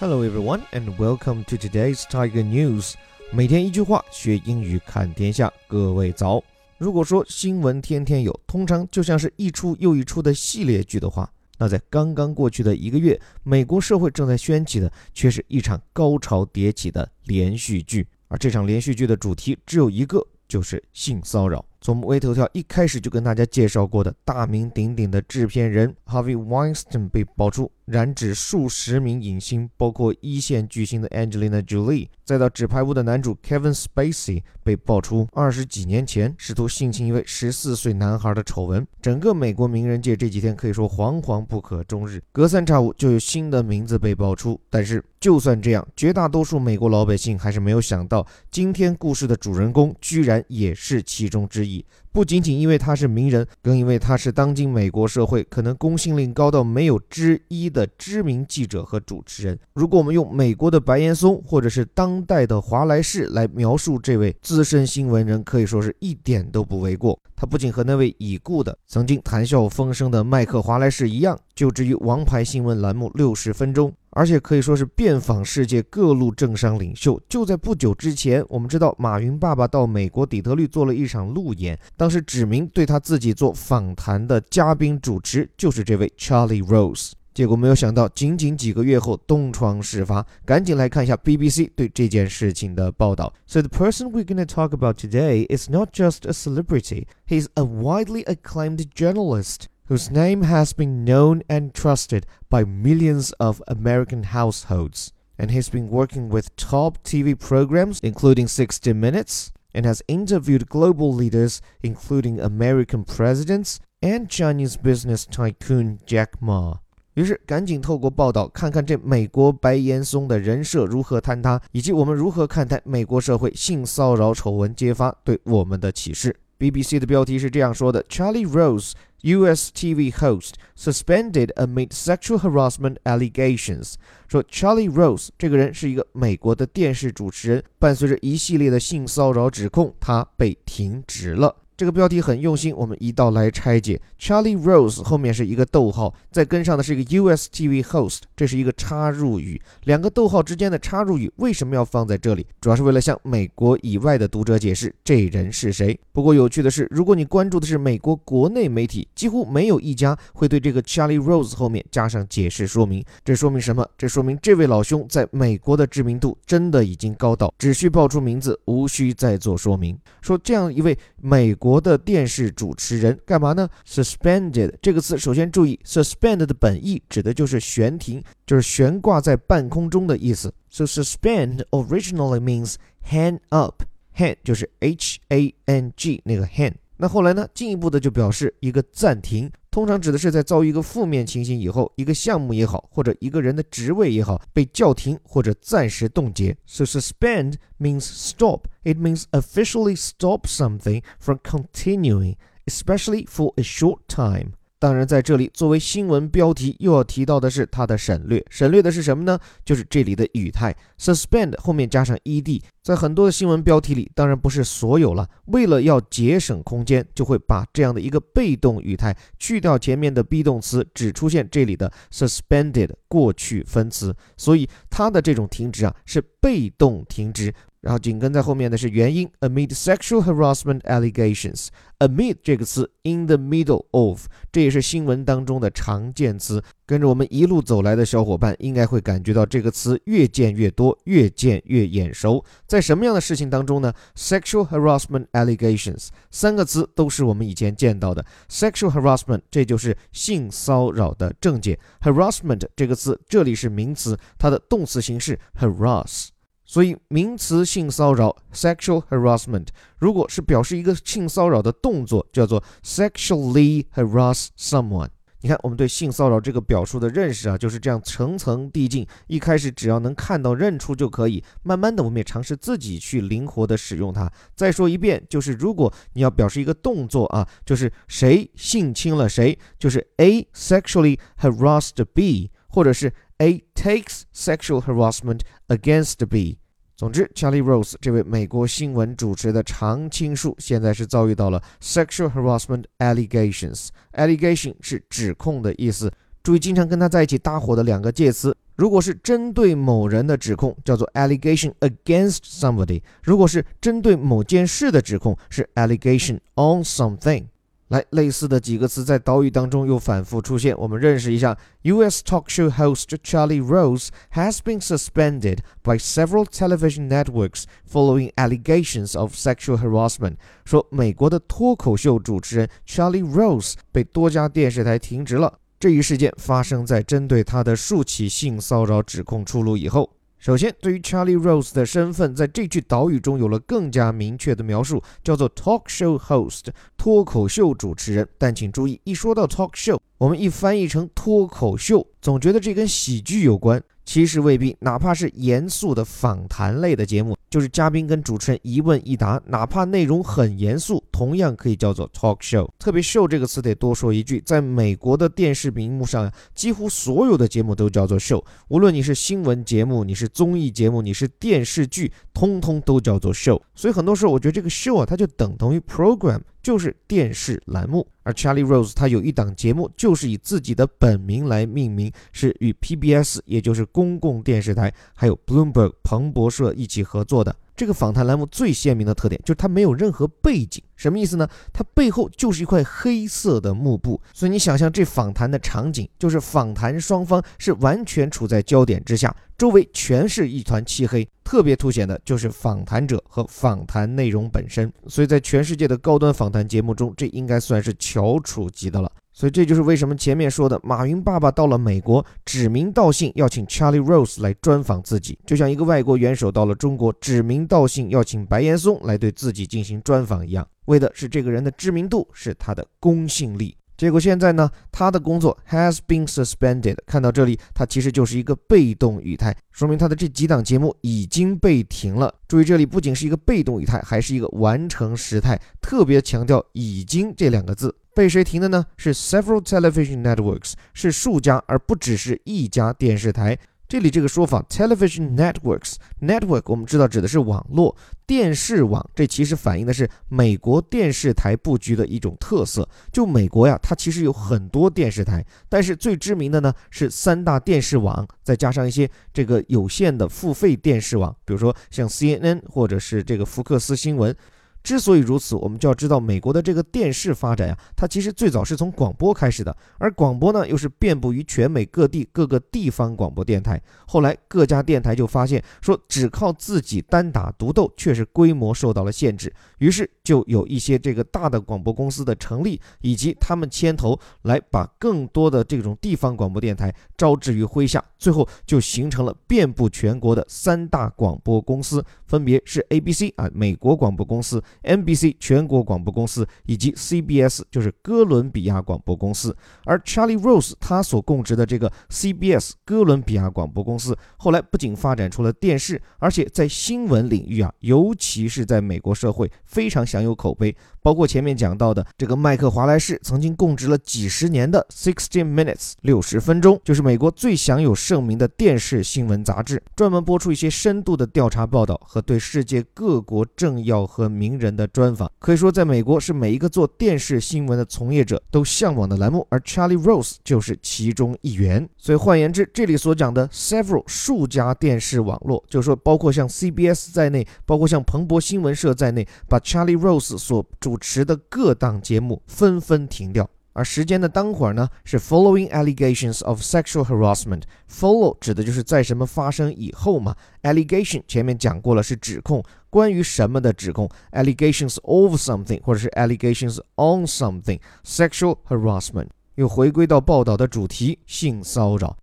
Hello everyone and welcome to today's Tiger News。每天一句话，学英语看天下。各位早。如果说新闻天天有，通常就像是一出又一出的系列剧的话，那在刚刚过去的一个月，美国社会正在掀起的却是一场高潮迭起的连续剧。而这场连续剧的主题只有一个，就是性骚扰。从微头条一开始就跟大家介绍过的大名鼎鼎的制片人 Harvey Weinstein 被爆出染指数十名影星，包括一线巨星的 Angelina Jolie，再到纸牌屋的男主 Kevin Spacey 被爆出二十几年前试图性侵一位十四岁男孩的丑闻。整个美国名人界这几天可以说惶惶不可终日，隔三差五就有新的名字被爆出。但是就算这样，绝大多数美国老百姓还是没有想到，今天故事的主人公居然也是其中之一。不仅仅因为他是名人，更因为他是当今美国社会可能公信力高到没有之一的的知名记者和主持人。如果我们用美国的白岩松或者是当代的华莱士来描述这位资深新闻人，可以说是一点都不为过。他不仅和那位已故的、曾经谈笑风生的麦克华莱士一样，就职于王牌新闻栏目六十分钟。而且可以说是遍访世界各路政商领袖。就在不久之前，我们知道马云爸爸到美国底特律做了一场路演，当时指名对他自己做访谈的嘉宾主持就是这位 Charlie Rose。结果没有想到，仅仅几个月后东窗事发。赶紧来看一下 BBC 对这件事情的报道。So the person we're going to talk about today is not just a celebrity; he's a widely acclaimed journalist. whose name has been known and trusted by millions of American households. And he's been working with top TV programs, including 60 Minutes, and has interviewed global leaders, including American presidents and Chinese business tycoon Jack Ma. 于是赶紧透过报道看看这美国白岩松的人设如何坍塌，以及我们如何看待美国社会性骚扰丑闻揭发对我们的启示。BBC 的标题是这样说的：Charlie Rose U.S. TV host suspended amid sexual harassment allegations。说 Charlie Rose 这个人是一个美国的电视主持人，伴随着一系列的性骚扰指控，他被停职了。这个标题很用心，我们一道来拆解。Charlie Rose 后面是一个逗号，再跟上的是一个 US TV host，这是一个插入语。两个逗号之间的插入语为什么要放在这里？主要是为了向美国以外的读者解释这人是谁。不过有趣的是，如果你关注的是美国国内媒体，几乎没有一家会对这个 Charlie Rose 后面加上解释说明。这说明什么？这说明这位老兄在美国的知名度真的已经高到只需报出名字，无需再做说明。说这样一位美国。国的电视主持人干嘛呢？Suspended 这个词，首先注意，suspend 的本意指的就是悬停，就是悬挂在半空中的意思。So suspend originally means hang up，hang 就是 H A N G 那个 hang。那后来呢，进一步的就表示一个暂停。通常指的是在遭遇一个负面情形以后，一个项目也好，或者一个人的职位也好，被叫停或者暂时冻结。So suspend means stop. It means officially stop something from continuing, especially for a short time. 当然，在这里作为新闻标题，又要提到的是它的省略。省略的是什么呢？就是这里的语态，suspend 后面加上 ed，在很多的新闻标题里，当然不是所有了。为了要节省空间，就会把这样的一个被动语态去掉前面的 be 动词，只出现这里的 suspended 过去分词。所以它的这种停止啊，是被动停止。然后紧跟在后面的是原因，amid sexual harassment allegations。amid 这个词，in the middle of，这也是新闻当中的常见词。跟着我们一路走来的小伙伴，应该会感觉到这个词越见越多，越见越眼熟。在什么样的事情当中呢？sexual harassment allegations 三个词都是我们以前见到的。sexual harassment 这就是性骚扰的正解。harassment 这个词这里是名词，它的动词形式 harass。所以名词性骚扰 （sexual harassment） 如果是表示一个性骚扰的动作，叫做 sexually harass someone。你看，我们对性骚扰这个表述的认识啊，就是这样层层递进。一开始只要能看到认出就可以，慢慢的我们也尝试自己去灵活的使用它。再说一遍，就是如果你要表示一个动作啊，就是谁性侵了谁，就是 A sexually harassed B，或者是 A takes sexual harassment against B。总之，Charlie Rose 这位美国新闻主持的常青树，现在是遭遇到了 sexual harassment allegations。allegation 是指控的意思。注意，经常跟他在一起搭伙的两个介词。如果是针对某人的指控，叫做 allegation against somebody；如果是针对某件事的指控，是 allegation on something。来，类似的几个词在岛屿当中又反复出现，我们认识一下。U.S. talk show host Charlie Rose has been suspended by several television networks following allegations of sexual harassment。说美国的脱口秀主持人 Charlie Rose 被多家电视台停职了。这一事件发生在针对他的数起性骚扰指控出炉以后。首先，对于 Charlie Rose 的身份，在这句岛语中有了更加明确的描述，叫做 talk show host，脱口秀主持人。但请注意，一说到 talk show，我们一翻译成脱口秀，总觉得这跟喜剧有关。其实未必，哪怕是严肃的访谈类的节目，就是嘉宾跟主持人一问一答，哪怕内容很严肃，同样可以叫做 talk show。特别 show 这个词得多说一句，在美国的电视屏幕上，几乎所有的节目都叫做 show，无论你是新闻节目，你是综艺节目，你是电视剧，通通都叫做 show。所以很多时候，我觉得这个 show 啊，它就等同于 program。就是电视栏目，而 Charlie Rose 他有一档节目，就是以自己的本名来命名，是与 PBS，也就是公共电视台，还有 Bloomberg 彭博社一起合作的。这个访谈栏目最鲜明的特点就是它没有任何背景，什么意思呢？它背后就是一块黑色的幕布，所以你想象这访谈的场景，就是访谈双方是完全处在焦点之下，周围全是一团漆黑，特别凸显的就是访谈者和访谈内容本身。所以在全世界的高端访谈节目中，这应该算是翘楚级的了。所以这就是为什么前面说的，马云爸爸到了美国，指名道姓要请 Charlie Rose 来专访自己，就像一个外国元首到了中国，指名道姓要请白岩松来对自己进行专访一样，为的是这个人的知名度，是他的公信力。结果现在呢，他的工作 has been suspended。看到这里，它其实就是一个被动语态，说明他的这几档节目已经被停了。注意，这里不仅是一个被动语态，还是一个完成时态，特别强调“已经”这两个字。被谁停的呢？是 several television networks，是数家，而不只是一家电视台。这里这个说法 television networks，network 我们知道指的是网络电视网，这其实反映的是美国电视台布局的一种特色。就美国呀，它其实有很多电视台，但是最知名的呢是三大电视网，再加上一些这个有线的付费电视网，比如说像 CNN 或者是这个福克斯新闻。之所以如此，我们就要知道美国的这个电视发展呀，它其实最早是从广播开始的，而广播呢又是遍布于全美各地各个地方广播电台。后来各家电台就发现说，只靠自己单打独斗，确实规模受到了限制，于是就有一些这个大的广播公司的成立，以及他们牵头来把更多的这种地方广播电台招之于麾下，最后就形成了遍布全国的三大广播公司，分别是 ABC 啊，美国广播公司。NBC 全国广播公司以及 CBS 就是哥伦比亚广播公司，而 Charlie Rose 他所供职的这个 CBS 哥伦比亚广播公司，后来不仅发展出了电视，而且在新闻领域啊，尤其是在美国社会非常享有口碑。包括前面讲到的这个麦克华莱士曾经供职了几十年的 Sixty Minutes 六十分钟，就是美国最享有盛名的电视新闻杂志，专门播出一些深度的调查报道和对世界各国政要和名人的专访。可以说，在美国是每一个做电视新闻的从业者都向往的栏目，而 Charlie Rose 就是其中一员。所以换言之，这里所讲的 several 数家电视网络，就是说包括像 CBS 在内，包括像彭博新闻社在内，把 Charlie Rose Rose 所主持的各档节目纷纷停掉，而时间的当会儿呢，是 following allegations of sexual harassment。Follow 指的就是在什么发生以后嘛，allegation 前面讲过了是指控，关于什么的指控，allegations of something 或者是 allegations on something，sexual harassment 又回归到报道的主题，性骚扰。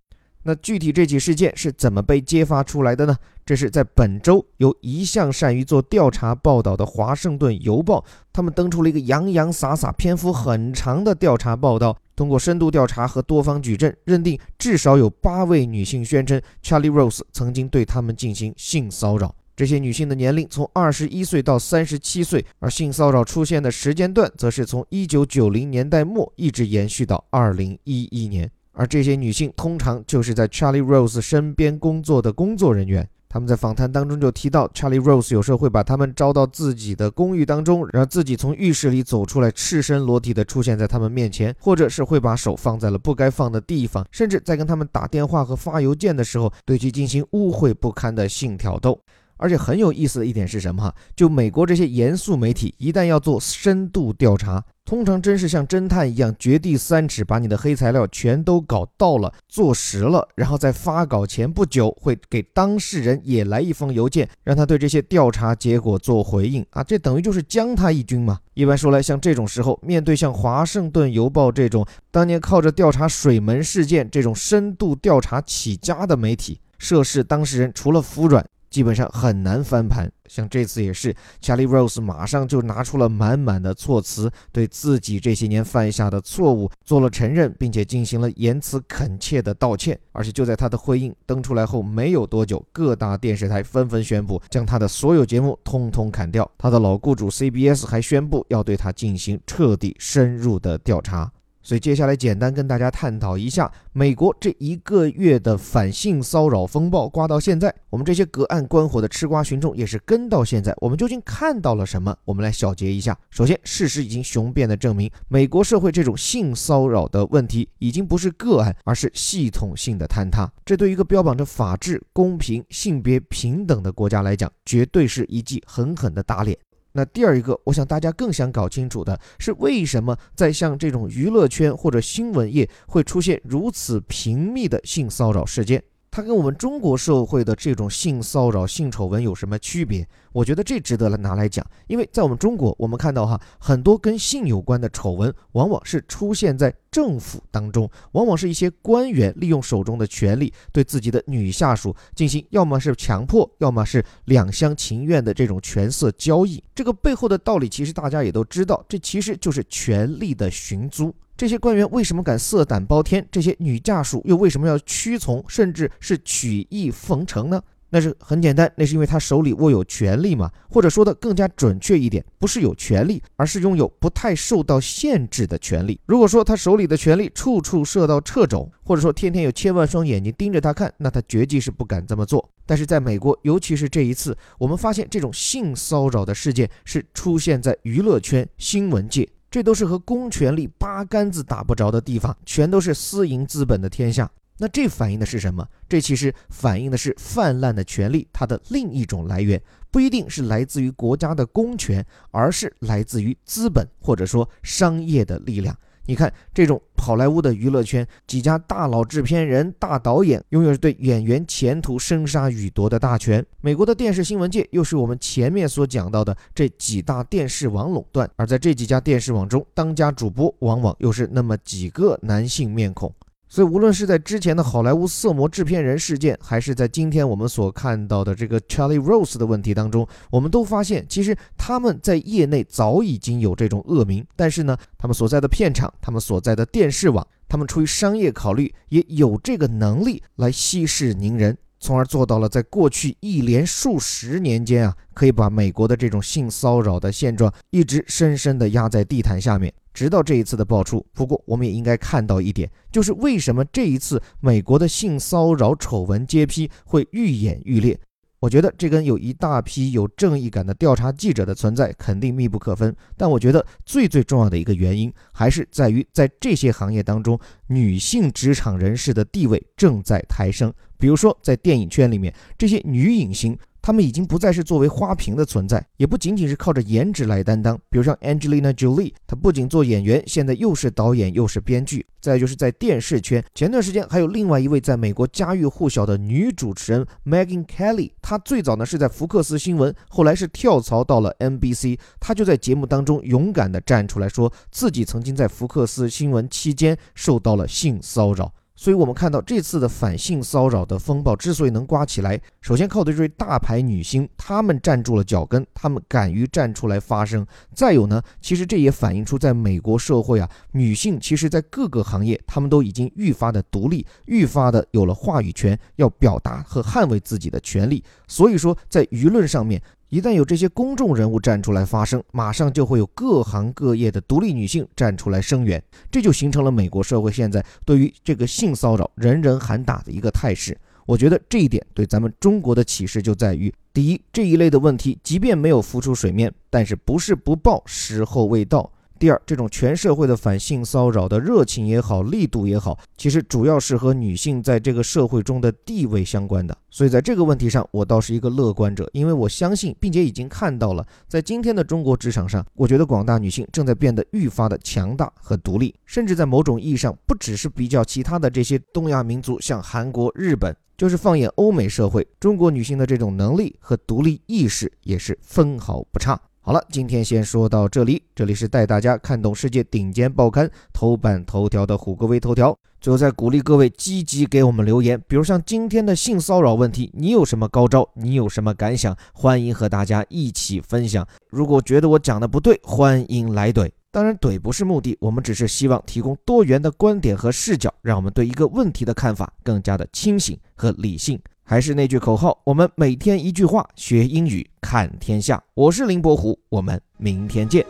那具体这起事件是怎么被揭发出来的呢？这是在本周由一向善于做调查报道的《华盛顿邮报》，他们登出了一个洋洋洒洒、篇幅很长的调查报道。通过深度调查和多方举证，认定至少有八位女性宣称 Charlie Rose 曾经对他们进行性骚扰。这些女性的年龄从二十一岁到三十七岁，而性骚扰出现的时间段则是从一九九零年代末一直延续到二零一一年。而这些女性通常就是在 Charlie Rose 身边工作的工作人员。他们在访谈当中就提到，Charlie Rose 有时候会把他们招到自己的公寓当中，然后自己从浴室里走出来，赤身裸体的出现在他们面前，或者是会把手放在了不该放的地方，甚至在跟他们打电话和发邮件的时候，对其进行污秽不堪的性挑逗。而且很有意思的一点是什么？哈，就美国这些严肃媒体，一旦要做深度调查。通常真是像侦探一样，掘地三尺，把你的黑材料全都搞到了，坐实了，然后在发稿前不久会给当事人也来一封邮件，让他对这些调查结果做回应啊，这等于就是将他一军嘛。一般说来，像这种时候，面对像华盛顿邮报这种当年靠着调查水门事件这种深度调查起家的媒体，涉事当事人除了服软。基本上很难翻盘，像这次也是，Charlie Rose 马上就拿出了满满的措辞，对自己这些年犯下的错误做了承认，并且进行了言辞恳切的道歉。而且就在他的回应登出来后没有多久，各大电视台纷纷宣布将他的所有节目通通砍掉。他的老雇主 CBS 还宣布要对他进行彻底深入的调查。所以接下来简单跟大家探讨一下，美国这一个月的反性骚扰风暴刮到现在，我们这些隔岸观火的吃瓜群众也是跟到现在，我们究竟看到了什么？我们来小结一下。首先，事实已经雄辩的证明，美国社会这种性骚扰的问题已经不是个案，而是系统性的坍塌。这对一个标榜着法治、公平、性别平等的国家来讲，绝对是一记狠狠的打脸。那第二一个，我想大家更想搞清楚的是，为什么在像这种娱乐圈或者新闻业会出现如此频密的性骚扰事件？它跟我们中国社会的这种性骚扰、性丑闻有什么区别？我觉得这值得来拿来讲，因为在我们中国，我们看到哈，很多跟性有关的丑闻，往往是出现在政府当中，往往是一些官员利用手中的权力，对自己的女下属进行要么是强迫，要么是两厢情愿的这种权色交易。这个背后的道理，其实大家也都知道，这其实就是权力的寻租。这些官员为什么敢色胆包天？这些女下属又为什么要屈从，甚至是曲意奉承呢？那是很简单，那是因为他手里握有权力嘛，或者说的更加准确一点，不是有权利，而是拥有不太受到限制的权利。如果说他手里的权力处处受到掣肘，或者说天天有千万双眼睛盯着他看，那他绝技是不敢这么做。但是在美国，尤其是这一次，我们发现这种性骚扰的事件是出现在娱乐圈、新闻界。这都是和公权力八竿子打不着的地方，全都是私营资本的天下。那这反映的是什么？这其实反映的是泛滥的权力，它的另一种来源不一定是来自于国家的公权，而是来自于资本或者说商业的力量。你看，这种好莱坞的娱乐圈，几家大佬、制片人、大导演，拥有对演员前途生杀予夺的大权。美国的电视新闻界，又是我们前面所讲到的这几大电视网垄断。而在这几家电视网中，当家主播往往又是那么几个男性面孔。所以，无论是在之前的好莱坞色魔制片人事件，还是在今天我们所看到的这个 Charlie Rose 的问题当中，我们都发现，其实他们在业内早已经有这种恶名，但是呢，他们所在的片场、他们所在的电视网，他们出于商业考虑，也有这个能力来息事宁人，从而做到了在过去一连数十年间啊，可以把美国的这种性骚扰的现状一直深深的压在地毯下面。直到这一次的爆出，不过我们也应该看到一点，就是为什么这一次美国的性骚扰丑闻揭批会愈演愈烈。我觉得这跟有一大批有正义感的调查记者的存在肯定密不可分。但我觉得最最重要的一个原因，还是在于在这些行业当中，女性职场人士的地位正在抬升。比如说在电影圈里面，这些女影星。他们已经不再是作为花瓶的存在，也不仅仅是靠着颜值来担当。比如像 Angelina Jolie，她不仅做演员，现在又是导演又是编剧。再就是在电视圈，前段时间还有另外一位在美国家喻户晓的女主持人 Megan Kelly，她最早呢是在福克斯新闻，后来是跳槽到了 NBC。她就在节目当中勇敢地站出来说，自己曾经在福克斯新闻期间受到了性骚扰。所以，我们看到这次的反性骚扰的风暴之所以能刮起来，首先靠的这位大牌女星，她们站住了脚跟，她们敢于站出来发声。再有呢，其实这也反映出在美国社会啊，女性其实在各个行业，她们都已经愈发的独立，愈发的有了话语权，要表达和捍卫自己的权利。所以说，在舆论上面。一旦有这些公众人物站出来发声，马上就会有各行各业的独立女性站出来声援，这就形成了美国社会现在对于这个性骚扰人人喊打的一个态势。我觉得这一点对咱们中国的启示就在于：第一，这一类的问题即便没有浮出水面，但是不是不报，时候未到。第二，这种全社会的反性骚扰的热情也好，力度也好，其实主要是和女性在这个社会中的地位相关的。所以在这个问题上，我倒是一个乐观者，因为我相信，并且已经看到了，在今天的中国职场上，我觉得广大女性正在变得愈发的强大和独立，甚至在某种意义上，不只是比较其他的这些东亚民族，像韩国、日本，就是放眼欧美社会，中国女性的这种能力和独立意识也是分毫不差。好了，今天先说到这里。这里是带大家看懂世界顶尖报刊头版头条的虎哥微头条。最后再鼓励各位积极给我们留言，比如像今天的性骚扰问题，你有什么高招？你有什么感想？欢迎和大家一起分享。如果觉得我讲的不对，欢迎来怼。当然，怼不是目的，我们只是希望提供多元的观点和视角，让我们对一个问题的看法更加的清醒和理性。还是那句口号，我们每天一句话，学英语看天下。我是林伯虎，我们明天见。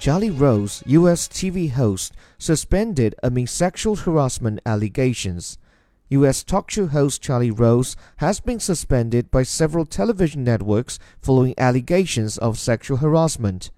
Charlie Rose, U.S. TV host, suspended amid sexual harassment allegations. U.S. talk show host Charlie Rose has been suspended by several television networks following allegations of sexual harassment.